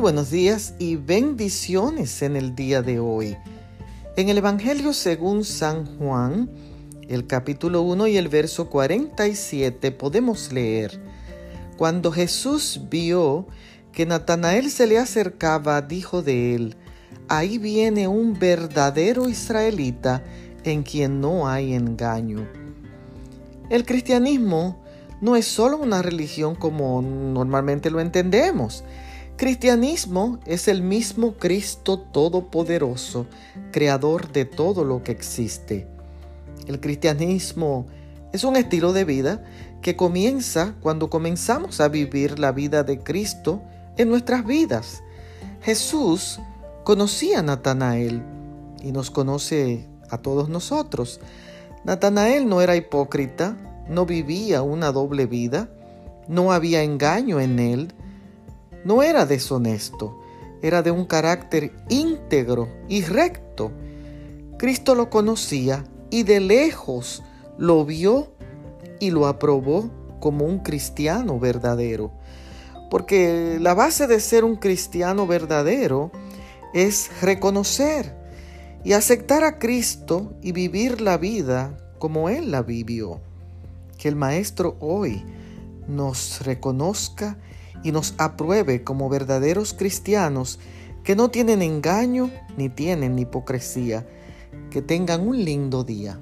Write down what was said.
Buenos días y bendiciones en el día de hoy. En el Evangelio según San Juan, el capítulo 1 y el verso 47 podemos leer, Cuando Jesús vio que Natanael se le acercaba, dijo de él, Ahí viene un verdadero israelita en quien no hay engaño. El cristianismo no es solo una religión como normalmente lo entendemos, Cristianismo es el mismo Cristo Todopoderoso, creador de todo lo que existe. El cristianismo es un estilo de vida que comienza cuando comenzamos a vivir la vida de Cristo en nuestras vidas. Jesús conocía a Natanael y nos conoce a todos nosotros. Natanael no era hipócrita, no vivía una doble vida, no había engaño en él, no era deshonesto, era de un carácter íntegro y recto. Cristo lo conocía y de lejos lo vio y lo aprobó como un cristiano verdadero. Porque la base de ser un cristiano verdadero es reconocer y aceptar a Cristo y vivir la vida como Él la vivió. Que el Maestro hoy nos reconozca y nos apruebe como verdaderos cristianos que no tienen engaño ni tienen hipocresía. Que tengan un lindo día.